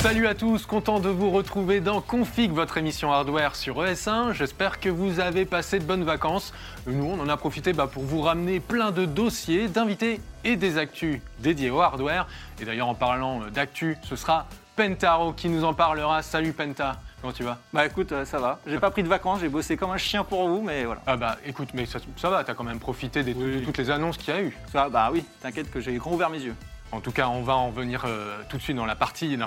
Salut à tous, content de vous retrouver dans Config, votre émission hardware sur ES1. J'espère que vous avez passé de bonnes vacances. Nous, on en a profité bah, pour vous ramener plein de dossiers, d'invités et des actus dédiés au hardware. Et d'ailleurs, en parlant d'actu, ce sera Pentaro qui nous en parlera. Salut Penta, comment tu vas? Bah écoute, euh, ça va. J'ai pas pris de vacances, j'ai bossé comme un chien pour vous, mais voilà. Ah bah écoute, mais ça, ça va, t'as quand même profité des- de toutes les annonces qu'il y a eu. Ça, bah oui, t'inquiète que j'ai grand ouvert mes yeux. En tout cas, on va en venir euh, tout de suite dans la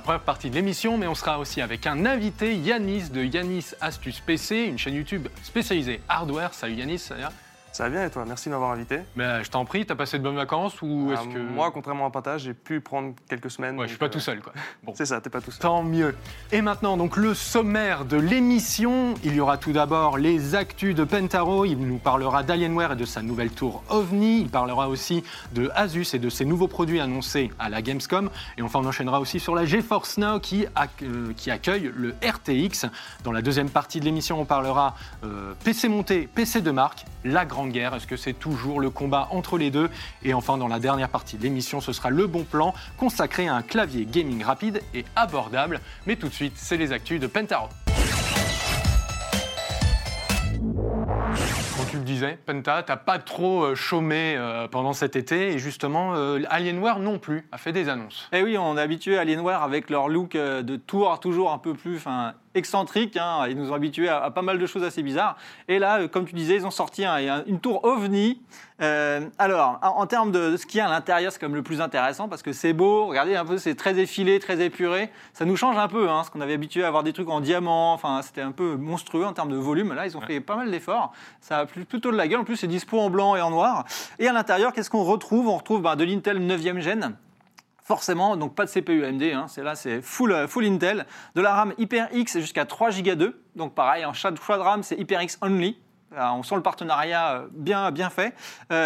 première partie de l'émission, mais on sera aussi avec un invité, Yanis de Yanis Astuce PC, une chaîne YouTube spécialisée hardware. Salut Yanis, va? Ça va bien et toi? Merci de m'avoir invité. Mais euh, je t'en prie, t'as passé de bonnes vacances ou Euh, est-ce que Moi, contrairement à Pata, j'ai pu prendre quelques semaines. ouais, je suis pas euh, tout seul quoi. Bon. C'est ça, t'es pas tout seul. Tant mieux. Et maintenant, donc le sommaire de l'émission. Il y aura tout d'abord les actus de Pentaro. Il nous parlera d'Alienware et de sa nouvelle tour OVNI. Il parlera aussi de Asus et de ses nouveaux produits annoncés à la Gamescom. Et enfin, on enchaînera aussi sur la GeForce Now qui, euh, qui accueille le RTX. Dans la deuxième partie de l'émission, on parlera euh, PC monté, PC de marque, la grande guerre. Est-ce que c'est toujours le combat entre les deux? Et enfin, dans la dernière partie de l'émission, ce sera le bon plan consacré à un clavier gaming rapide et abordable. Mais tout de suite, c'est les actus de Pentaro. Tu le disais, Penta, t'as pas trop euh, chômé euh, pendant cet été et justement, euh, Alienware non plus a fait des annonces. Et oui, on est habitué à Alienware avec leur look de tour toujours un peu plus enfin, excentrique. hein. Ils nous ont habitués à, à pas mal de choses assez bizarres. Et là, euh, comme tu disais, ils ont sorti un- un- une tour OVNI. Euh, alors, en, en termes de ce qu'il y a à l'intérieur, c'est comme le plus intéressant parce que c'est beau. Regardez un peu, c'est très effilé, très épuré. Ça nous change un peu, hein, parce qu'on avait habitué à avoir des trucs en diamant. Enfin, c'était un peu monstrueux en termes de volume. Là, ils ont fait pas mal d'efforts. Ça a plu- plutôt de la gueule. En plus, c'est dispo en blanc et en noir. Et à l'intérieur, qu'est-ce qu'on retrouve? On retrouve ben, de l'Intel 9e gen. Forcément, donc pas de CPU AMD, hein, c'est là c'est full, euh, full Intel. De la RAM HyperX jusqu'à 3 Go 2. Donc pareil, en choix de RAM, c'est HyperX only. Euh, On sent le partenariat euh, bien, bien fait.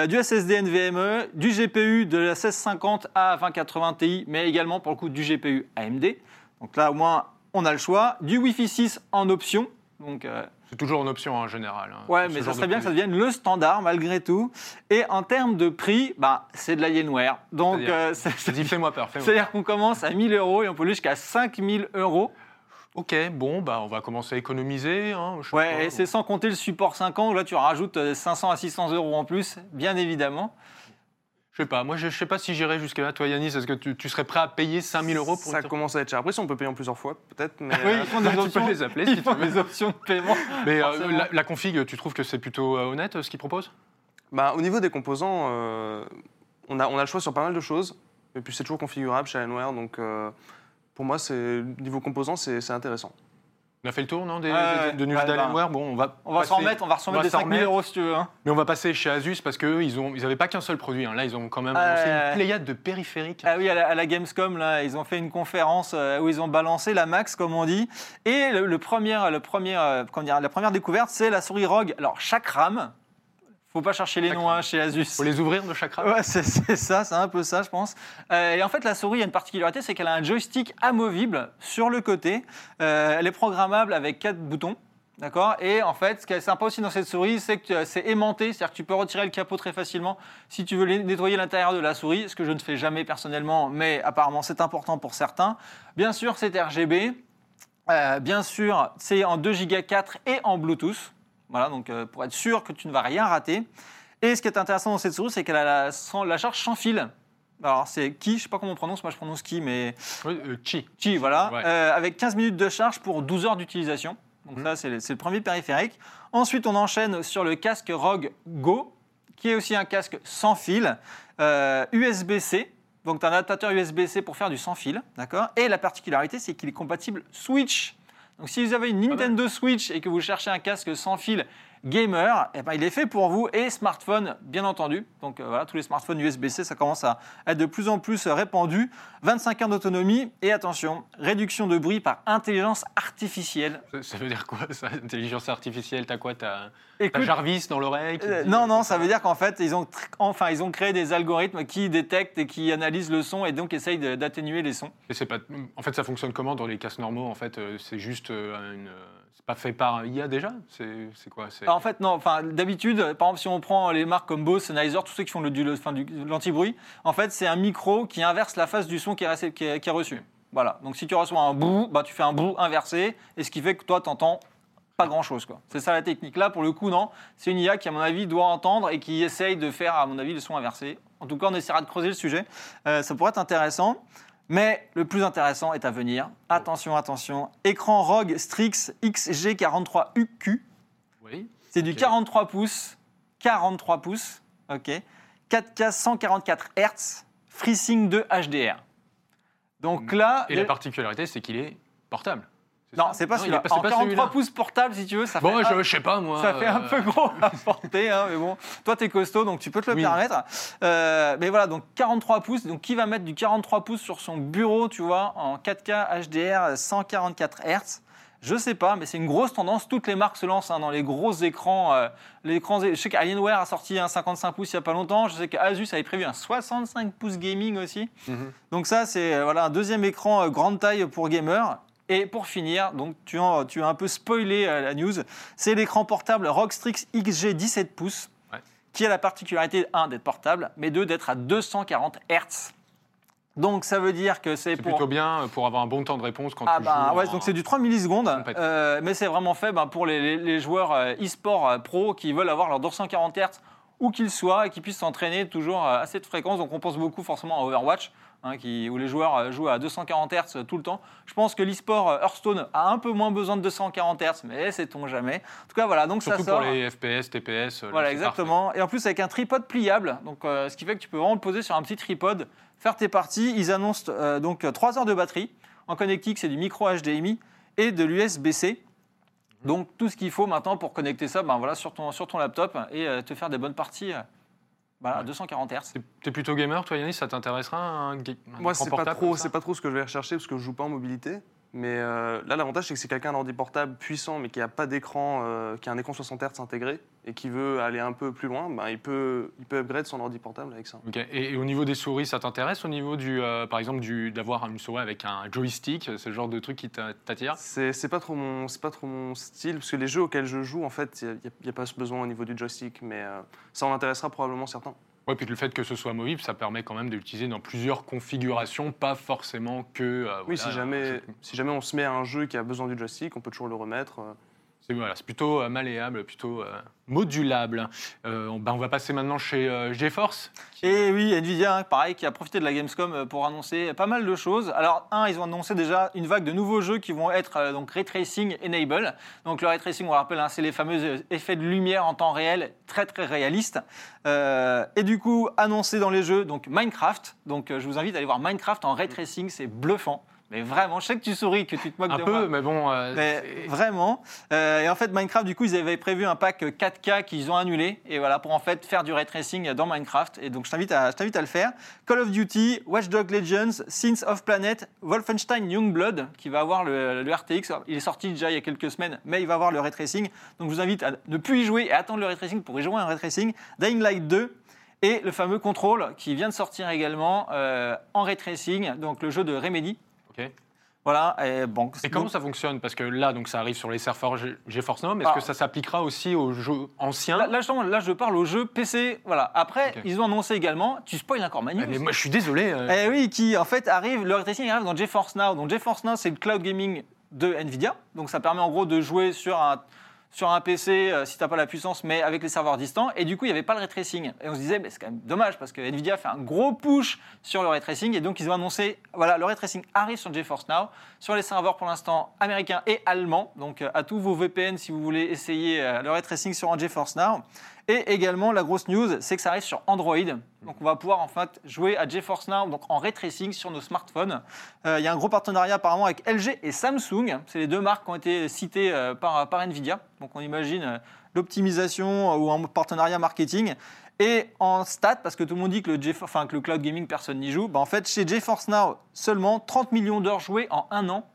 Du SSD NVMe, du GPU de la 1650 à 2080 Ti, mais également pour le coup du GPU AMD. Donc là, au moins, on a le choix. Du Wi-Fi 6 en option. Donc, C'est toujours une option en général. hein, Ouais, mais ça serait bien que ça devienne le standard malgré tout. Et en termes de prix, bah, c'est de l'Alienware. Donc, C'est-à-dire euh, fais-moi peur, peur. c'est-à-dire qu'on commence à 1000 euros et on peut aller jusqu'à 5000 euros. Ok, bon, bah, on va commencer à économiser. hein, Ouais, et c'est sans compter le support 5 ans. où Là, tu rajoutes euh, 500 à 600 euros en plus, bien évidemment. Je sais pas, moi je sais pas si j'irais jusque là. Toi Yanis, est-ce que tu, tu serais prêt à payer 5000 euros pour Ça une- commence à être cher. Après, si on peut payer en plusieurs fois, peut-être. Mais Oui, euh, ils font Bah, tu peux les appeler si Ils tu veux. des options de paiement. Mais euh, la, la config, tu trouves que c'est plutôt euh, honnête ce qu'ils proposent bah, au niveau des composants, euh, on, a, on a le choix sur pas mal de choses. Et puis, c'est toujours configurable chez Alienware. Donc, pour moi, c'est niveau composants, c'est c'est intéressant. On a fait le tour, non, des, de news ouais, bah, d'Alienware Bon, on va On va passer- s'en remettre, on va remettre des s'en 5000 remettre. euros si tu veux. hein. Mais on va passer chez Asus parce qu'eux, ils ont, ils n'avaient pas qu'un seul produit. hein. Là, ils ont quand même une pléiade de périphériques. Ah oui, à la, à la Gamescom, là, ils ont fait une conférence euh, où ils ont balancé la Max, comme on dit. Et le, le premier, le premier, euh, comment dire, la première découverte, c'est la souris ROG. Alors, chaque RAM, faut pas chercher les noms hein, chez Asus. Faut les ouvrir de chaque RAM Ouais, c'est ça, c'est un peu ça, je pense. Euh, et en fait, la souris a une particularité, c'est qu'elle a un joystick amovible sur le côté. Euh, elle est programmable avec quatre boutons. D'accord? Et en fait, ce qui est sympa aussi dans cette souris, c'est que euh, c'est aimanté, c'est-à-dire que tu peux retirer le capot très facilement si tu veux nettoyer l'intérieur de la souris, ce que je ne fais jamais personnellement, mais apparemment c'est important pour certains. Bien sûr, c'est RGB. Euh, bien sûr, c'est en 2 Go 4 et en Bluetooth. Voilà, donc euh, pour être sûr que tu ne vas rien rater. Et ce qui est intéressant dans cette souris, c'est qu'elle a la, sans- la charge sans fil. Alors, c'est Ki, je sais pas comment on prononce, moi je prononce Ki, mais Oui, euh, Qi. Qi, voilà. Ouais. Euh, avec 15 minutes de charge pour 12 heures d'utilisation. Donc, Mhm. ça, c'est le, premier périphérique. Ensuite, on enchaîne sur le casque ROG Go, qui est aussi un casque sans fil, euh, USB-C. Donc, tu as un adaptateur USB-C pour faire du sans fil, d'accord? Et la particularité, c'est qu'il est compatible Switch. Donc, si vous avez une mal. Nintendo Switch et que vous cherchez un casque sans fil gamer, eh ben, il est fait pour vous et smartphone, bien entendu. Donc euh, voilà, tous les smartphones USB-C, ça commence à être de plus en plus répandu. 25 heures d'autonomie et attention, réduction de bruit par intelligence artificielle. Ça, ça veut dire quoi, ça Intelligence artificielle, t'as quoi? T'as Écoute, Jarvis dans l'oreille qui Euh, non, non, ça veut dire qu'en fait, ils ont, enfin, ils ont créé des algorithmes qui détectent et qui analysent le son et donc essayent d'atténuer les sons. Et c'est pas... En fait, ça fonctionne comment dans les casques normaux En fait, euh, c'est juste euh, une... C'est pas fait par IA déjà? C'est c'est quoi? En fait, non, enfin, d'habitude, par exemple, si on prend les marques comme Bose, Sennheiser, tous ceux qui font l'anti-bruit, en fait, c'est un micro qui inverse la phase du son qui est, récé- qui est- qui est reçu. Voilà. Donc, si tu reçois un bout, bah, tu fais un bout inversé, et ce qui fait que toi, tu entends pas grand-chose. quoi. C'est ça la technique. Là, pour le coup, non. C'est une IA qui, à mon avis, doit entendre et qui essaye de faire, à mon avis, le son inversé. En tout cas, on essaiera de creuser le sujet. Euh, ça pourrait être intéressant. Mais le plus intéressant est à venir. Attention, attention. Écran ROG Strix XG43UQ. Oui. C'est du Ok. 43 pouces. 43 pouces. OK. 4K 144 Hz. FreeSync 2 HDR. Donc là. Et la particularité, c'est qu'il est portable. Non, c'est pas il celui-là. est pas- c'est En pas 43 celui-là. pouces portable, si tu veux, ça fait, Bon, je, sais pas, moi. ça fait un euh, peu gros à porter, hein, mais bon. Toi, t'es costaud, donc tu peux te le permettre. Euh, mais voilà, donc 43 pouces. Donc, qui va mettre du 43 pouces sur son bureau, tu vois, en 4K HDR 144 Hz je sais pas, mais c'est une grosse tendance. Toutes les marques se lancent hein, dans les gros écrans. euh, les écrans je sais qu'Alienware a sorti un 55 pouces il y a pas longtemps. Je sais qu'Asus avait prévu un 65 pouces gaming aussi. Mhm. Donc ça, c'est voilà, un deuxième écran euh, grande taille pour gamer. Et pour finir, donc tu, en- tu as un peu spoilé euh, la news, c'est l'écran portable ROG Strix XG 17 pouces, Ouais. qui a la particularité, un, d'être portable, mais deux, d'être à 240 Hz. Donc ça veut dire que c'est pour... plutôt bien pour avoir un bon temps de réponse quand Ah tu bah joues. ouais, en- donc c'est du 3 millisecondes, euh, mais c'est vraiment fait ben, pour les, les- les joueurs euh, e-sport euh, pro qui veulent avoir leur 240 Hz où qu'ils soient et qui puissent s'entraîner toujours euh, à cette fréquence. Donc on pense beaucoup forcément à Overwatch, hein, qui, où les joueurs euh, jouent à 240 Hz tout le temps. Je pense que l'e-sport euh, Hearthstone a un peu moins besoin de 240 Hz, mais sait-on jamais. En tout cas voilà, donc Surtout ça sort. pour les FPS, TPS. euh, là, Voilà, exactement. Et en plus, avec un tripode pliable, donc, euh, ce qui fait que tu peux vraiment le poser sur un petit tripode, faire tes parties. Ils annoncent euh, donc 3 heures de batterie. En connectique, c'est du micro HDMI et de l'USB-C. Donc, tout ce qu'il faut maintenant pour connecter ça ben, voilà, sur, ton, sur ton laptop et euh, te faire des bonnes parties euh, voilà, à 240 Hz. T'es- plutôt gamer, toi, Yannis? Ça t'intéressera un, un Moi, c'est pas, portable trop, pas trop ce que je vais rechercher parce que je joue pas en mobilité. Mais euh, là, l'avantage, c'est que c'est quelqu'un d'ordi portable puissant, mais qui a pas d'écran, euh, qui a un écran 60 Hz intégré et qui veut aller un peu plus loin, ben, il, peut, il peut upgrade son ordi portable avec ça. Et, et au niveau des souris, ça t'intéresse Au niveau du, euh, par exemple, d'avoir une souris avec un joystick, c'est le genre de truc qui t'a- t'attire? C'est pas trop mon, pas trop mon style parce que les jeux auxquels je joue, en fait, il n'y a, pas ce besoin au niveau du joystick, mais ça en intéressera probablement certains. Ouais, puis le fait que ce soit mobile, ça permet quand même de l'utiliser dans plusieurs configurations, pas forcément que. euh, Oui, voilà, si jamais, si jamais on se met à un jeu qui a besoin du joystick, on peut toujours le remettre. C'est voilà, plutôt euh, malléable, plutôt euh, modulable. Euh, ben, on va passer maintenant chez euh, GeForce. Et oui, Nvidia, hein, pareil, qui a profité de la Gamescom pour annoncer pas mal de choses. Alors, un, ils ont annoncé déjà une vague de nouveaux jeux qui vont être donc ray tracing enable. Donc, le ray tracing, on le rappelle, hein, c'est les fameux effets de lumière en temps réel, très très réalistes. Et du coup, annoncé dans les jeux, donc Minecraft. Donc, je vous invite à aller voir Minecraft en ray tracing, c'est bluffant. Mais vraiment, je sais que tu souris, que tu te moques Un de peu, moi. mais bon. euh, Mais vraiment. Euh, et en fait, Minecraft, du coup, ils avaient prévu un pack 4K qu'ils ont annulé. Et voilà, pour en fait faire du ray tracing dans Minecraft. Et donc, je t'invite à, je t'invite à le faire. Call of Duty, Watch Dogs Legends, Sins of Planet, Wolfenstein Youngblood, qui va avoir le, le RTX. Il est sorti déjà il y a quelques semaines, mais il va avoir le ray tracing. Donc, je vous invite à ne plus y jouer et à attendre le ray tracing pour y jouer un ray tracing. Dying Light 2. Et le fameux Control qui vient de sortir également euh, en ray tracing, donc le jeu de Remedy. Voilà, et bon. Et comment ça fonctionne? Parce que là, donc, ça arrive sur les serveurs Ge- GeForce Now, mais est-ce Ah. que ça s'appliquera aussi aux jeux anciens? Là, là, justement, là, je parle au jeu PC. Voilà. Après, ils ont annoncé également, tu spoil encore ma news. Ah, mais moi, je suis désolé. euh, Eh oui, qui en fait arrive, le ray tracing arrive dans GeForce Now. Donc GeForce Now, c'est le cloud gaming de Nvidia. Donc ça permet en gros de jouer sur un, sur un PC euh, si tu n'as pas la puissance, mais avec les serveurs distants. Et du coup, il n'y avait pas le ray tracing. Et on se disait, mais c'est quand même dommage parce que Nvidia fait un gros push sur le ray tracing. Et donc ils ont annoncé, voilà, le ray tracing arrive sur GeForce Now, sur les serveurs pour l'instant américains et allemands. Donc euh, à tous vos VPN si vous voulez essayer euh, le ray tracing sur un GeForce Now. Et également, la grosse news, c'est que ça arrive sur Android. Donc, on va pouvoir en fait jouer à GeForce Now donc en ray tracing sur nos smartphones. Euh, Il y a un gros partenariat apparemment avec LG et Samsung. C'est les deux marques qui ont été citées euh, par, par Nvidia. Donc, on imagine euh, l'optimisation ou en partenariat marketing. Et en stats, parce que tout le monde dit que le, enfin, que le cloud gaming, personne n'y joue, bah, en fait, chez GeForce Now, seulement 30 millions d'heures jouées en un an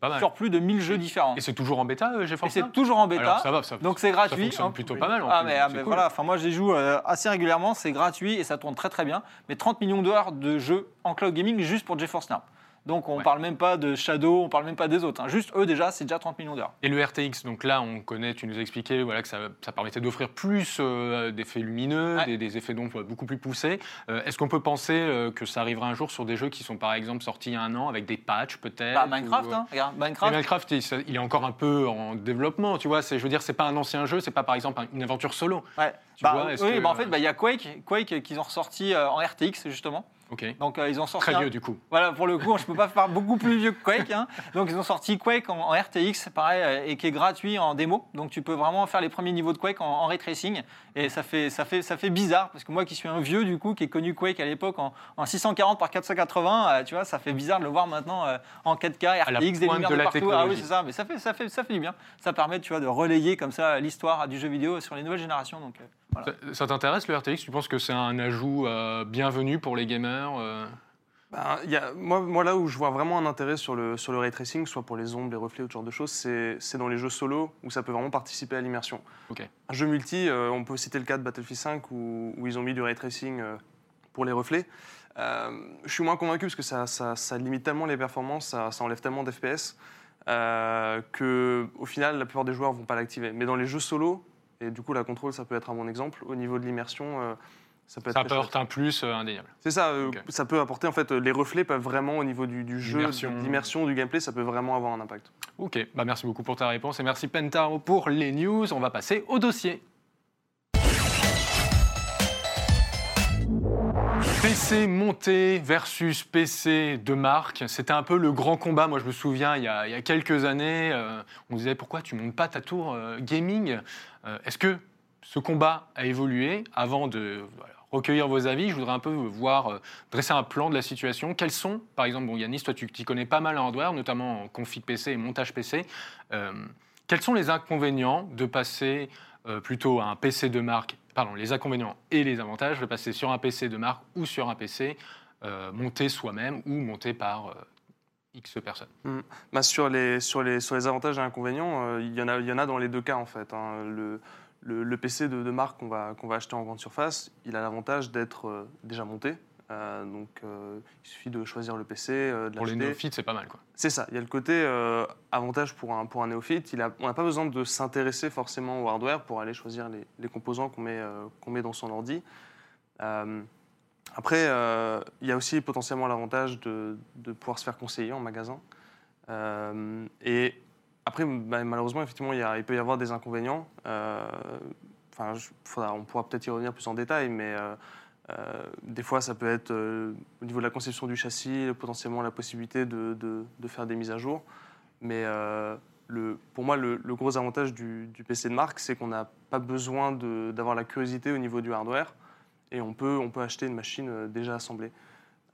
pas mal. sur plus de 1000 jeux différents. Et c'est toujours en bêta, euh, Et GeForce c'est toujours en bêta. Alors, ça va, ça, Donc c'est gratuit. fonctionne hein. plutôt pas mal, en Ah mais, ah, c'est mais cool. voilà, enfin moi j'y joue euh, assez régulièrement, c'est gratuit et ça tourne très très bien. Mais 30 millions d'heures de jeux en cloud gaming juste pour GeForce Now. Donc on Ouais. parle même pas de Shadow, on parle même pas des autres. hein. Juste eux déjà, c'est déjà 30 millions d'heures. Et le RTX, donc là, on connaît, tu nous as expliqué voilà, que ça, ça permettait d'offrir plus euh, d'effets lumineux, Ouais. des, des effets d'ombre beaucoup plus poussés. Euh, Est-ce qu'on peut penser euh, que ça arrivera un jour sur des jeux qui sont par exemple sortis il y a un an avec des patchs peut-être Bah, Minecraft, ou, hein, regarde, Minecraft. Minecraft, il, ça- il est encore un peu en développement, tu vois. Je veux dire, c'est pas un ancien jeu, c'est pas par exemple un- une aventure solo. Ouais. Tu Bah, vois, oui, que- bah, en fait, bah, il y a Quake, Quake qu'ils ont ressorti en RTX justement. Donc euh, ils ont sorti Très un- vieux du coup. Voilà, pour le coup, je peux pas faire beaucoup plus vieux que Quake. hein. Donc, ils ont sorti Quake en, en RTX, pareil, euh, et qui est gratuit en démo. Donc, tu peux vraiment faire les premiers niveaux de Quake en, en ray tracing. Et ça fait, ça, fait, ça fait bizarre, parce que moi qui suis un vieux, du coup, qui ai connu Quake à l'époque en, en 640 par 480, euh, tu vois, ça fait bizarre de le voir maintenant en 4K, À la RTX, des lumières de de, la partout. Ah oui, c'est ça, mais ça fait, ça, fait, ça fait du bien. Ça permet, tu vois, de relayer comme ça l'histoire du jeu vidéo sur les nouvelles générations. Donc, voilà. Ça, ça t'intéresse le RTX? Tu penses que c'est un ajout bienvenu pour les gamers? Euh y a- moi, moi, là où je vois vraiment un intérêt sur le, sur le ray tracing, soit pour les ombres, les reflets, ou ce genre de choses, c'est dans les jeux solo où ça peut vraiment participer à l'immersion. Un jeu multi, euh, on peut citer le cas de Battlefield 5 où, où ils ont mis du ray tracing euh, pour les reflets. Euh, je suis moins convaincu parce que ça, ça- ça limite tellement les performances, ça, ça enlève tellement d'FPS que au final la plupart des joueurs vont pas l'activer. Mais dans les jeux solo, et du coup la contrôle ça peut être un bon exemple, au niveau de l'immersion, ça peut être Ça apporte un plus euh, indéniable. C'est ça, euh, ça peut apporter en fait, euh, les reflets peuvent vraiment au niveau du, du jeu, l'immersion, du gameplay, ça peut vraiment avoir un impact. Ok, bah merci beaucoup pour ta réponse et merci Pentaro pour les news. On va passer au dossier. PC monté versus PC de marque, c'était un peu le grand combat. Moi, je me souviens, il y a, il y a quelques années, euh, on disait pourquoi tu montes pas ta tour euh, gaming? Euh, Est-ce que ce combat a évolué Avant de recueillir vos avis, je voudrais un peu voir, euh, dresser un plan de la situation. Quels sont, par exemple, bon, Yanis, toi, tu connais pas mal en hardware, notamment en config PC et montage PC. Euh, quels sont les inconvénients de passer euh, plutôt à un PC de marque Pardon, les inconvénients et les avantages de passer sur un PC de marque ou sur un PC monté soi-même ou monté par X personnes? Bah, sur, les, sur, les, sur les avantages et inconvénients, il y, en a- y en a dans les deux cas en fait. hein. Le- le PC de, de marque qu'on va, qu'on va acheter en grande surface, il a l'avantage d'être euh, déjà monté. Euh, donc euh, il suffit de choisir le PC, euh, de Pour les néophytes, c'est pas mal. Quoi. C'est ça, il y a le côté avantage pour un, pour un néophyte. Il a, on n'a pas besoin de s'intéresser forcément au hardware pour aller choisir les, les composants qu'on met, qu'on met dans son ordi. Après, il y a aussi potentiellement l'avantage de, de pouvoir se faire conseiller en magasin. Et après, malheureusement, effectivement, il, peut y avoir des inconvénients. Euh, Enfin, on pourra peut-être y revenir plus en détail, mais euh, euh, des fois, ça peut être au niveau de la conception du châssis, potentiellement la possibilité de, faire des mises à jour. Mais pour moi, le, gros avantage du, PC de marque, c'est qu'on n'a pas besoin d'avoir la curiosité au niveau du hardware et on peut, acheter une machine déjà assemblée.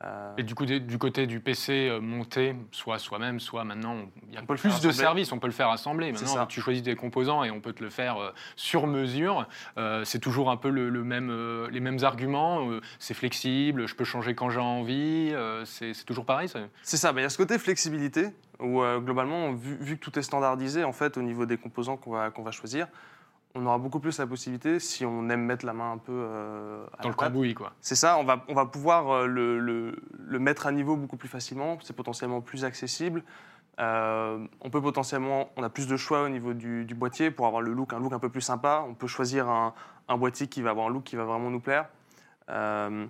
Euh, Et du, coup, des- du côté du PC euh, monté, soit soi-même, soit maintenant, il y a plus de assembler. services, on peut le faire assembler. Maintenant, tu choisis des composants et on peut te le faire euh, sur mesure. Euh, c'est toujours un peu le, le même, euh, les mêmes arguments. euh, c'est flexible, je peux changer quand j'ai envie. euh, c'est toujours pareil. C'est ça, mais il y a ce côté flexibilité où euh, globalement, vu, vu que tout est standardisé en fait au niveau des composants qu'on va, qu'on va choisir, on aura beaucoup plus la possibilité, si on aime mettre la main un peu euh, à Dans la le cambouis, quoi. C'est ça, on va, on va pouvoir euh, le, le- le mettre à niveau beaucoup plus facilement, c'est potentiellement plus accessible. Euh, on peut potentiellement, on a plus de choix au niveau du, du boîtier pour avoir le look, un look un peu plus sympa. On peut choisir un, un boîtier qui va avoir un look qui va vraiment nous plaire. Euh,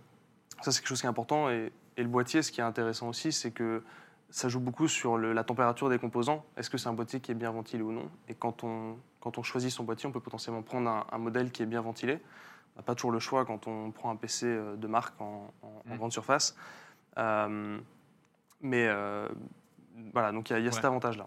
ça, c'est quelque chose qui est important. Et, et le boîtier, ce qui est intéressant aussi, c'est que ça joue beaucoup sur le- la température des composants. Est-ce que c'est un boîtier qui est bien ventilé ou non? Et quand on, quand on choisit son boîtier, on peut potentiellement prendre un, un modèle qui est bien ventilé. On n'a pas toujours le choix quand on prend un PC euh, de marque en, en- en Mm. grande surface. Euh, mais euh, voilà, donc il y a, y a cet avantage-là.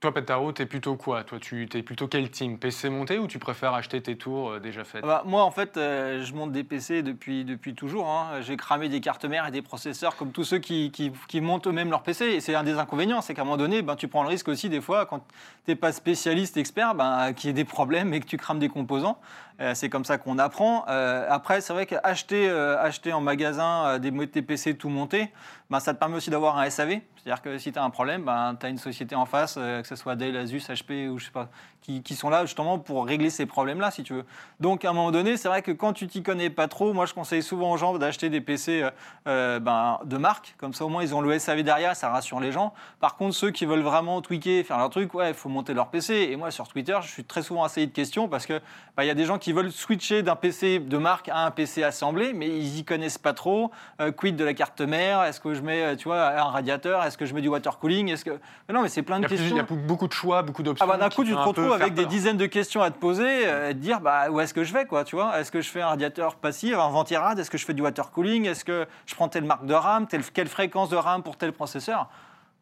Toi, Petaro, t'es plutôt quoi Toi, tu es plutôt quel team PC monté ou tu préfères acheter tes tours euh, déjà faites Bah, moi, en fait, euh, je monte des PC depuis, depuis toujours. hein. J'ai cramé des cartes mères et des processeurs comme tous ceux qui, montent eux-mêmes leur PC. Et c'est un des inconvénients, c'est qu'à un moment donné, ben, tu prends le risque aussi, des fois, quand tu n'es pas spécialiste, expert, ben, qu'il y ait des problèmes et que tu crames des composants. Euh, c'est comme ça qu'on apprend. Après, c'est vrai qu'acheter acheter en magasin des, des PC tout montés, ben, ça te permet aussi d'avoir un SAV. C'est-à-dire que si tu as un problème, ben, tu as une société en face, euh, que ce soit Dell, Asus, HP ou je sais pas, qui, qui sont là justement pour régler ces problèmes-là, si tu veux. Donc, à un moment donné, c'est vrai que quand tu t'y connais pas trop, moi, je conseille souvent aux gens d'acheter des PC euh, euh, ben, de marque. Comme ça, au moins, ils ont le SAV derrière, ça rassure les gens. Par contre, ceux qui veulent vraiment tweaker, faire leur truc, ouais, il faut monter leur PC. Et moi, sur Twitter, je suis très souvent assailli de questions parce que ben, il y a des gens qui veulent switcher d'un PC de marque à un PC assemblé, mais ils y connaissent pas trop. Quid de la carte mère? Est-ce que je mets, tu vois, un radiateur? Est-ce que je mets du water cooling? Est-ce que mais non, mais c'est plein Il de plus- questions. il y a beaucoup de choix, beaucoup d'options. Ah bah d'un coup, tu te retrouves avec des dizaines de questions à te poser, euh, et te dire bah, où est-ce que je vais, quoi, tu vois? Est-ce que je fais un radiateur passif, un ventirad Est-ce que je fais du water cooling? Est-ce que je prends telle marque de RAM telle, Quelle fréquence de RAM pour tel processeur?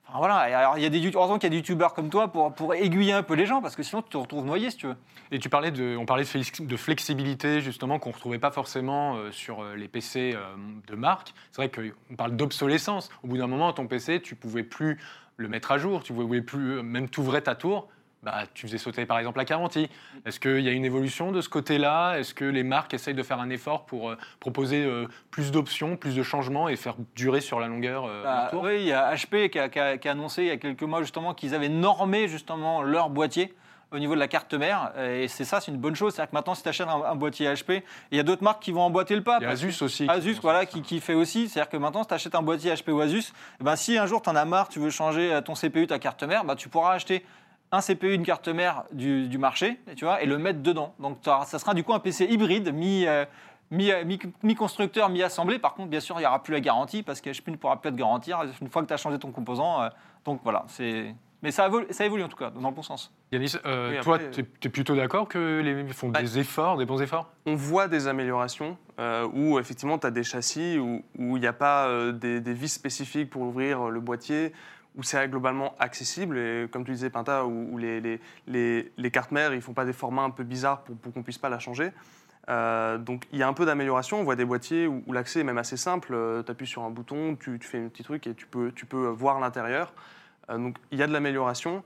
Enfin, voilà, et alors il y a des heureusement qu'il y a des youtubeurs comme toi pour, pour aiguiller un peu les gens, parce que sinon tu te retrouves noyé si tu veux. Et tu parlais de, on parlait de, flex- de flexibilité justement qu'on retrouvait pas forcément euh, sur euh, les PC euh, de marque. C'est vrai qu'on parle d'obsolescence. Au bout d'un moment, ton PC, tu pouvais plus le mettre à jour, tu pouvais plus même t'ouvrir ta tour. Bah, tu faisais sauter par exemple la garantie. Est-ce qu'il y a une évolution de ce côté-là? Est-ce que les marques essayent de faire un effort pour euh, proposer euh, plus d'options, plus de changements et faire durer sur la longueur euh, Bah, oui, il y a HP qui a, qui a- qui a annoncé il y a quelques mois justement qu'ils avaient normé justement leur boîtier au niveau de la carte mère. Et c'est ça, c'est une bonne chose. C'est-à-dire que maintenant, si tu achètes un, un boîtier HP, il y a d'autres marques qui vont emboîter le pas. Il y a Asus aussi. qui Asus, commence voilà, qui, qui fait aussi. C'est-à-dire que maintenant, si tu achètes un boîtier HP ou Asus, eh ben, si un jour tu en as marre, tu veux changer ton CPU, ta carte mère, bah, tu pourras acheter un CPU, une carte mère du, du marché, tu vois, et le mettre dedans. Donc ça sera du coup un PC hybride, mi, euh, mi, euh, mi- mi-constructeur, mi-assemblé. Par contre, bien sûr, il n'y aura plus la garantie parce que HP ne pourra plus te garantir une fois que tu as changé ton composant. euh, donc voilà, c'est. Mais ça évolue, ça évolue en tout cas, dans le bon sens. Yanis, euh, Oui, toi, tu es, plutôt d'accord que les font Bah, des efforts, des bons efforts? On voit des améliorations euh, où effectivement tu as des châssis où où il n'y a pas euh, des, des vis spécifiques pour ouvrir le boîtier, où c'est globalement accessible. Et comme tu disais, Pinta, où, les, les, les, cartes mères, ils font pas des formats un peu bizarres pour, pour qu'on puisse pas la changer. Euh, donc il y a un peu d'amélioration. On voit des boîtiers où, l'accès est même assez simple. tu appuies sur un bouton, tu, fais un petit truc et tu peux, tu peux voir l'intérieur. Euh, donc il y a de l'amélioration.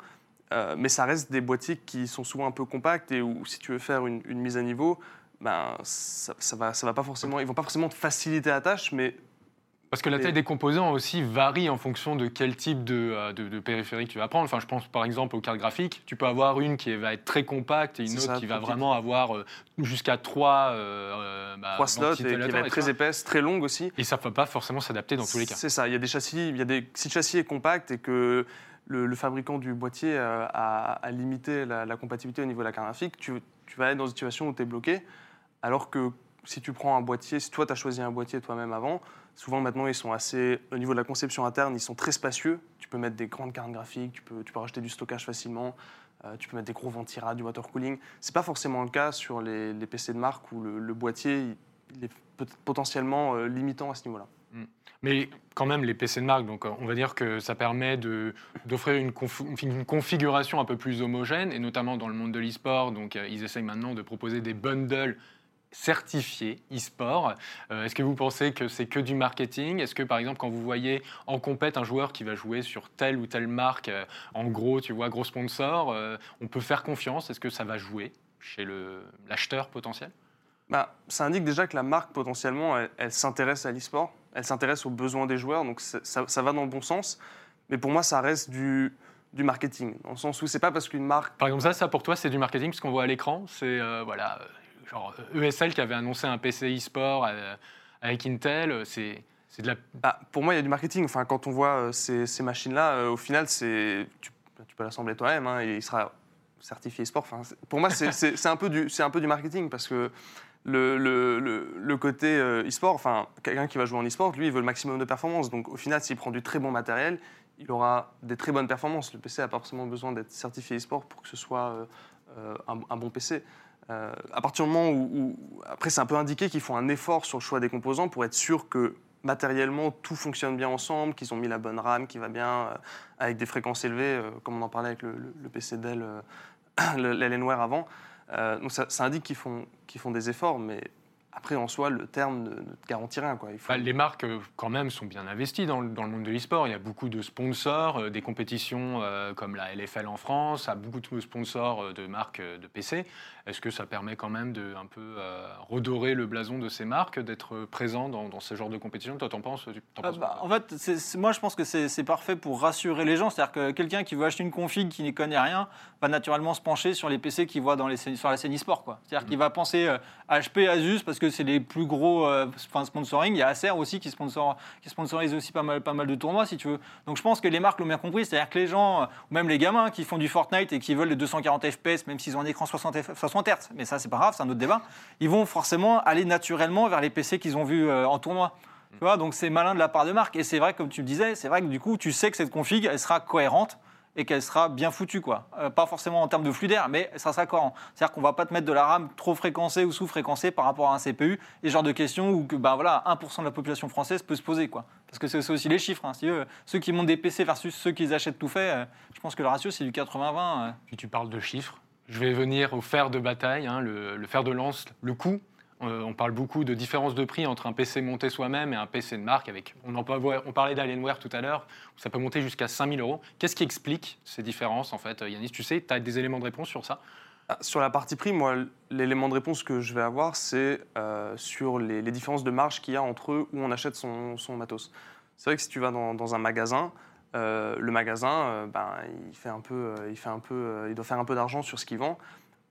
Euh, mais ça reste des boîtiers qui sont souvent un peu compacts et où si tu veux faire une, une mise à niveau, ben, ça, ça va, ça va pas forcément, ils vont pas forcément te faciliter la tâche, mais Parce que la taille des composants aussi varie en fonction de quel type de, euh, de, de périphérique tu vas prendre. Enfin, je pense par exemple aux cartes graphiques. Tu peux avoir une qui va être très compacte et une autre ça, qui va vraiment avoir euh, jusqu'à trois, euh, bah, trois slots et qui va être très épaisse, très longue aussi. Et ça ne va pas forcément s'adapter dans tous les cas. C'est ça, il y a des châssis, il y a des, si le châssis est compact et que le, le fabricant du boîtier a, a limité la, la compatibilité au niveau de la carte graphique, tu, tu vas être dans une situation où tu es bloqué, alors que si tu prends un boîtier, si toi tu as choisi un boîtier toi-même avant, souvent maintenant ils sont assez, au niveau de la conception interne, ils sont très spacieux, tu peux mettre des grandes cartes graphiques, tu peux, tu peux rajouter du stockage facilement, euh, tu peux mettre des gros ventirats, du water cooling. C'est pas forcément le cas sur les, PC de marque où le, boîtier est potentiellement euh, limitant à ce niveau-là. Mais quand même, les PC de marque, donc euh, on va dire que ça permet d'offrir une, une configuration un peu plus homogène, et notamment dans le monde de l'e-sport. Donc ils essayent maintenant de proposer des bundles certifiés e-sport. Euh, Est-ce que vous pensez que c'est que du marketing? Est-ce que par exemple, quand vous voyez en compète un joueur qui va jouer sur telle ou telle marque, euh, en gros, tu vois, gros sponsor, euh, on peut faire confiance? Est-ce que ça va jouer chez l'acheteur potentiel? Bah, ça indique déjà que la marque, potentiellement, elle, elle s'intéresse à l'e-sport, elle s'intéresse aux besoins des joueurs, donc ça, va dans le bon sens. Mais pour moi, ça reste du, du marketing, dans le sens où c'est pas parce qu'une marque. Par exemple, ça, ça pour toi, c'est du marketing, parce qu'on voit à l'écran, c'est voilà, genre euh, ESL qui avait annoncé un PC e-sport euh, avec Intel, euh, c'est de la. Ah, pour moi, il y a du marketing. Enfin, quand on voit ces, ces machines-là, au final, tu, tu peux l'assembler toi-même hein, et il sera certifié e-sport. Enfin, pour moi, c'est- un, peu du- un peu du marketing parce que le, le, le, le côté e-sport, enfin, quelqu'un qui va jouer en e-sport, lui, il veut le maximum de performance. Donc, au final, s'il prend du très bon matériel, il aura des très bonnes performances. Le PC n'a pas forcément besoin d'être certifié e-sport pour que ce soit euh, un, un bon PC. Euh, à partir du moment où, après, c'est un peu indiqué qu'ils font un effort sur le choix des composants pour être sûr que matériellement tout fonctionne bien ensemble, qu'ils ont mis la bonne RAM qui va bien euh, avec des fréquences élevées, euh, comme on en parlait avec le, PC Dell, euh, l'Alienware avant. Donc ça, ça indique qu'ils font, qu'ils font des efforts, mais après en soi, le terme ne, ne te garantit rien. Quoi. Il faut- Bah, les marques, euh, quand même, sont bien investies dans, le- dans le monde de l'e-sport. Il y a beaucoup de sponsors, euh, des compétitions euh, comme la LFL en France, a beaucoup de sponsors euh, de marques euh, de PC. Est-ce que ça permet quand même de un peu euh, redorer le blason de ces marques, d'être présent dans, dans ce genre de compétition? Toi, t'en penses, tu- t'en Ah penses bah, quoi en fait, c'est- c'est- moi je pense que c'est c'est parfait pour rassurer les gens. C'est-à-dire que quelqu'un qui veut acheter une config qui n'y connaît rien va naturellement se pencher sur les PC qu'il voit dans les, sur la scène e-sport. quoi. C'est-à-dire qu'il va penser euh, HP, Asus parce que c'est les plus gros euh, sponsoring. Il y a Acer aussi qui, sponsor, qui sponsorise aussi pas mal, de tournois si tu veux. Donc je pense que les marques l'ont bien compris. C'est-à-dire que les gens, euh, ou même les gamins qui font du Fortnite et qui veulent les 240 FPS, même s'ils ont un écran 60, F- 60 Hz, mais ça c'est pas grave, c'est un autre débat, ils vont forcément aller naturellement vers les PC qu'ils ont vus euh, en tournoi. Donc c'est malin de la part de marque. Et c'est vrai, comme tu le disais, c'est vrai que du coup, tu sais que cette config, elle sera cohérente et qu'elle sera bien foutue. Quoi. Euh, pas forcément en termes de flux d'air, mais ça sera cohérent. C'est-à-dire qu'on va pas te mettre de la RAM trop fréquencée ou sous-fréquencée par rapport à un CPU. Et ce genre de questions où que, bah, voilà, 1% de la population française peut se poser. Quoi. Parce que c'est aussi les chiffres. hein. Si eux, ceux qui montent des PC versus ceux qui achètent tout fait, euh, je pense que le ratio, c'est du 80-20. euh. Puis tu parles de chiffres. Je vais venir au fer de bataille, hein, le, le fer de lance, le coût. Euh, on parle beaucoup de différence de prix entre un PC monté soi-même et un PC de marque. Avec, on, parlait d'Alienware tout à l'heure, ça peut monter jusqu'à 5000 euros. Qu'est-ce qui explique ces différences, en fait Yanis, tu sais, tu as des éléments de réponse sur ça? Ah, Sur la partie prix, moi, l'élément de réponse que je vais avoir, c'est euh, sur les, différences de marge qu'il y a entre eux où on achète son, matos. C'est vrai que si tu vas dans, un magasin, euh, le magasin, ben, il, fait un peu, il, fait un peu, il doit faire un peu d'argent sur ce qu'il vend.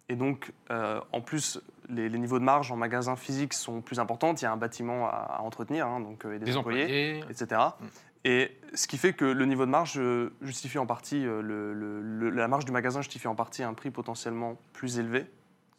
Et donc, en plus, les, les niveaux de marge en magasin physique sont plus importants. Il y a un bâtiment à, à entretenir, hein, donc euh, et des, Des employés employés etc. Mm. Et ce qui fait que le niveau de marge euh, justifie en partie, euh, le- le- le- la marge du magasin justifie en partie un prix potentiellement plus élevé.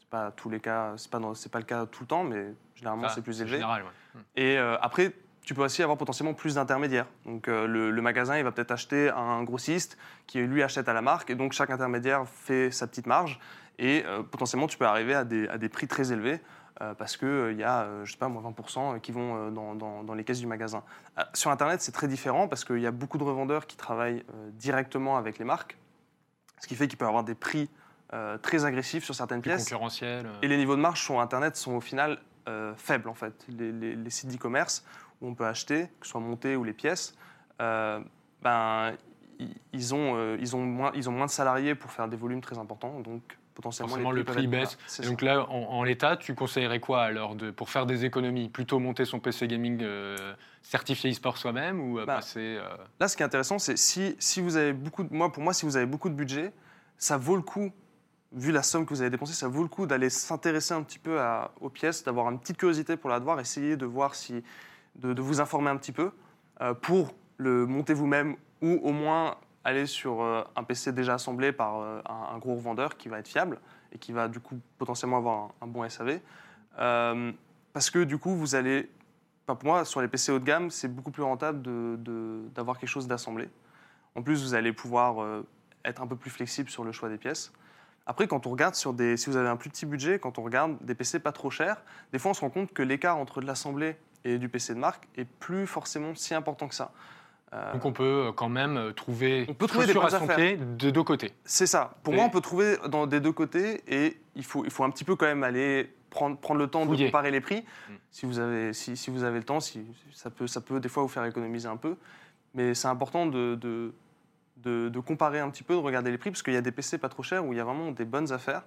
C'est pas tous les cas, c'est pas, dans- c'est pas le cas tout le temps, mais généralement c'est plus élevé. général, ouais. Mm. Et euh, après, tu peux aussi avoir potentiellement plus d'intermédiaires. Donc euh, le, le magasin, il va peut-être acheter à un grossiste qui lui achète à la marque, et donc chaque intermédiaire fait sa petite marge. Et euh, potentiellement, tu peux arriver à des, à des prix très élevés euh, parce qu'il y a, euh, je sais pas, moi, 20% qui vont euh, dans, dans- dans les caisses du magasin. Euh, sur Internet, c'est très différent parce qu'il y a beaucoup de revendeurs qui travaillent euh, directement avec les marques, ce qui fait qu'il peut y avoir des prix euh, très agressifs sur certaines Plus pièces. euh. Et les niveaux de marge sur Internet sont au final euh, faibles, en fait. Les, les- les sites d'e-commerce où on peut acheter, que ce soit monté ou les pièces, euh, ben, i- ils, ont, euh, ils, ont moins, ils ont moins de salariés pour faire des volumes très importants, donc potentiellement Forcément, le prix baisse. ça. donc là, en, en l'état, tu conseillerais quoi alors de, pour faire des économies Plutôt monter son PC gaming euh, certifié e-sport soi-même ou euh, Bah, passer euh, Là, ce qui est intéressant, c'est si, si vous avez beaucoup de, moi, pour moi, si vous avez beaucoup de budget, ça vaut le coup, vu la somme que vous avez dépensée, ça vaut le coup d'aller s'intéresser un petit peu à- aux pièces, d'avoir une petite curiosité pour la voir, essayer de voir si, de, de vous informer un petit peu euh, pour le monter vous-même ou au moins aller sur euh, un PC déjà assemblé par euh, un, gros revendeur qui va être fiable et qui va du coup potentiellement avoir un, bon SAV. Euh, parce que du coup, vous allez pour moi, sur les PC haut de gamme, c'est beaucoup plus rentable d'avoir quelque chose d'assemblé. En plus, vous allez pouvoir être un peu plus flexible sur le choix des pièces. Après, quand on regarde sur des, si vous avez un plus petit budget, quand on regarde des PC pas trop chers, des fois on se rend compte que l'écart entre de l'assemblée et du PC de marque est plus forcément si important que ça. Euh, Donc on peut euh, quand même euh, trouver, On peut trouver des à bonnes son affaires. pied de deux côtés. C'est ça. Pour Et- moi, on peut trouver dans des deux côtés et il faut, il faut un petit peu quand même aller prendre, prendre le temps Fouiller. de comparer les prix. Mm. Si, vous avez, si, si vous avez le temps, si, ça, peut, ça peut des fois vous faire économiser un peu. Mais c'est important de, de, de- de comparer un petit peu, de regarder les prix, parce qu'il y a des PC pas trop chers où il y a vraiment des bonnes affaires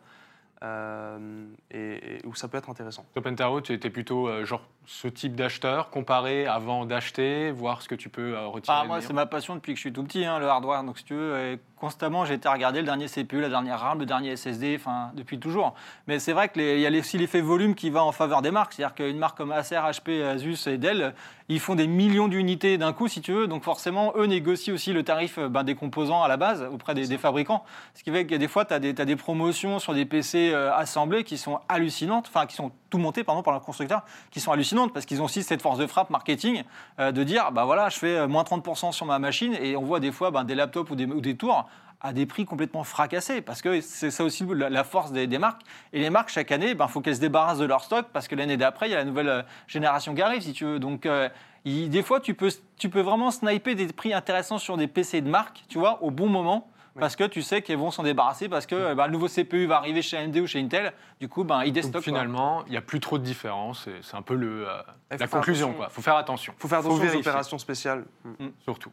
euh, et, et où ça peut être intéressant. Top tu étais plutôt euh, genre ce type d'acheteur, comparer avant d'acheter, voir ce que tu peux euh, retirer. Ah, de moi, c'est ma passion depuis que je suis tout petit, hein, le hardware. Donc, si tu veux, constamment, j'ai été regarder le dernier CPU, la dernière RAM, le dernier SSD, enfin, depuis toujours. Mais c'est vrai qu'il y a aussi l'effet volume qui va en faveur des marques. C'est-à-dire qu'une marque comme Acer, HP, Asus et Dell, ils font des millions d'unités d'un coup, si tu veux. Donc, forcément, eux négocient aussi le tarif euh, ben, des composants à la base auprès des, des fabricants. Ce qui fait que des fois, tu as, des promotions sur des PC euh, assemblés qui sont hallucinantes, enfin, qui sont tout montés pardon, par le constructeur, qui sont hallucinantes parce qu'ils ont aussi cette force de frappe marketing euh, de dire bah voilà, je fais euh, moins 30% sur ma machine et on voit des fois ben, des laptops ou des, ou des tours à des prix complètement fracassés parce que c'est ça aussi la, force des, des marques. Et les marques, chaque année, il faut qu'elles se débarrassent de leur stock parce que l'année d'après, il y a la nouvelle euh, génération qui arrive, si tu veux. Donc, Il- des fois, tu peux, tu peux vraiment sniper des prix intéressants sur des PC de marque, tu vois, au bon moment. Parce que tu sais qu'ils vont s'en débarrasser parce que bah, le nouveau CPU va arriver chez AMD ou chez Intel. Du coup, ben, ils Donc, déstockent. finalement, il n'y a plus trop de différence. et C'est un peu le, euh, Il faut la faire conclusion. attention. Il faut faire attention, faut faire Faut attention aux vérifier. opérations spéciales. Mm. surtout.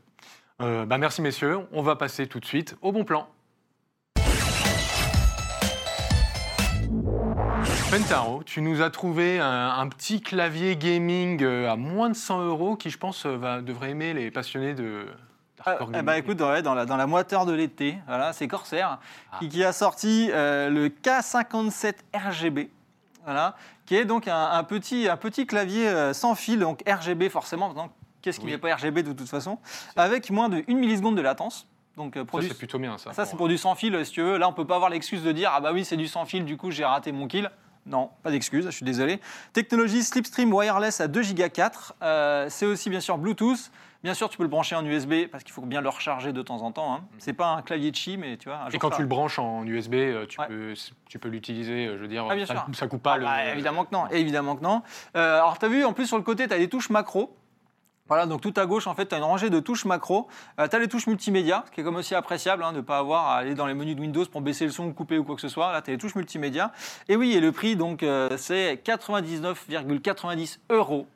Euh, bah, merci, messieurs. On va passer tout de suite au bon plan. Pentaro, tu nous as trouvé un, un petit clavier gaming euh, à moins de 100 euros qui, je pense, euh, va, devrait aimer les passionnés de. Ah, eh ben, écoute, ouais, dans, la, dans la moiteur de l'été, voilà, c'est Corsair Ah. qui, qui a sorti euh, le K57 RGB, voilà, qui est donc un, un petit, un petit clavier euh, sans fil, donc RGB forcément. Qu'est-ce qui Oui. n'est pas RGB de toute façon Avec moins de 1 milliseconde de latence. Donc, euh, Ça, produit- c'est plutôt bien, ça. ça, c'est pour du sans fil, si tu veux. Là, on peut pas avoir l'excuse de dire Ah bah oui, c'est du sans fil, du coup, j'ai raté mon kill. Non, pas d'excuse, je suis désolé. Technologie Slipstream Wireless à 2 Go 4. Euh, c'est aussi, bien sûr, Bluetooth. Bien sûr, tu peux le brancher en USB parce qu'il faut bien le recharger de temps en temps. Hein. C'est pas un clavier de chi, mais tu vois. un Et quand ça- tu le branches en USB, euh, tu Ouais. peux, tu peux l'utiliser, euh, je veux dire, Ah, bien ça, sûr. ça coupe pas Ah le. bah, évidemment que non, évidemment que non. Euh, alors, tu as vu, en plus, sur le côté, tu as des touches macro. Voilà, donc tout à gauche, en fait, tu as une rangée de touches macro. tu as les touches multimédia, ce qui est comme aussi appréciable, hein, de ne pas avoir à aller dans les menus de Windows pour baisser le son, ou couper ou quoi que ce soit. Là, tu as les touches multimédia. Et oui, et le prix, donc, euh, c'est 99,90 euros.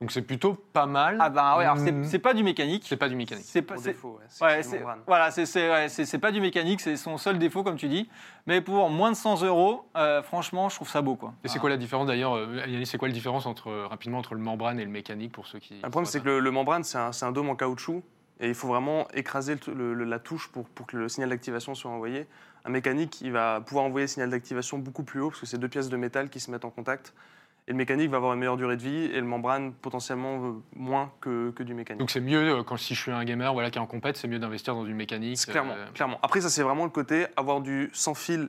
Donc c'est plutôt pas mal. Ah bah ouais, alors c'est- Mm. c'est pas du mécanique. C'est pas du mécanique. C'est pas, défaut, ouais, c'est voilà, c'est c'est- ouais, c'est- c'est pas du mécanique, c'est son seul défaut, comme tu dis. Mais pour moins de 100 euros, euh, franchement, je trouve ça beau. Quoi. Et c'est quoi la différence d'ailleurs, euh, Yannis, c'est quoi la différence entre, euh, rapidement entre le membrane et le mécanique pour ceux qui. Le problème, c'est que le, le membrane, c'est un, c'est un dôme en caoutchouc. Et il faut vraiment écraser le- le- le- la touche pour, pour que le signal d'activation soit envoyé. Un mécanique, il va pouvoir envoyer le signal d'activation beaucoup plus haut parce que c'est deux pièces de métal qui se mettent en contact. Et le mécanique va avoir une meilleure durée de vie et le membrane potentiellement moins que, que du mécanique. Donc c'est mieux, euh, quand si je suis un gamer voilà, qui est en compète, c'est mieux d'investir dans une mécanique. Clairement, euh, clairement. Après, ça, c'est vraiment le côté avoir du sans fil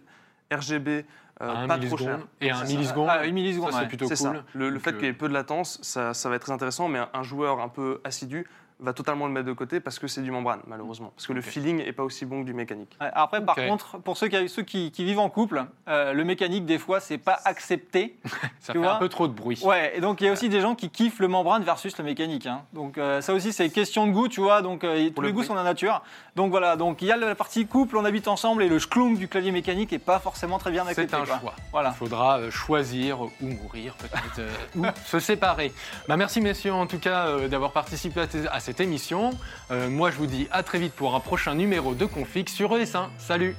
RGB euh, un pas trop cher. Et un milliseconde, Ah, milliseconde, c'est ouais. plutôt cool. ça. Le, fait euh, qu'il y ait peu de latence, ça, ça va être très intéressant, mais un, un joueur un peu assidu va totalement le mettre de côté parce que c'est du membrane, malheureusement. Parce que le feeling n'est pas aussi bon que du mécanique. Après, par contre, pour ceux qui, ceux qui, qui vivent en couple, euh, le mécanique, des fois, c'est pas accepté. Ça tu fait vois un peu trop de bruit. Ouais, et donc il y a aussi des gens qui kiffent le membrane versus le mécanique. hein. Donc euh, ça aussi, c'est une question de goût, tu vois. Donc euh, tous le les goûts bruit. sont la nature. Donc voilà, donc il y a la partie couple, on habite ensemble, et le schlong du clavier mécanique est pas forcément très bien accepté. C'est un quoi. choix. Voilà. Il faudra euh, choisir ou mourir peut-être, euh, ou se séparer. Bah, merci messieurs en tout cas euh, d'avoir participé à, à émission. Euh, moi je vous dis à très vite pour un prochain numéro de Config sur ES1. Salut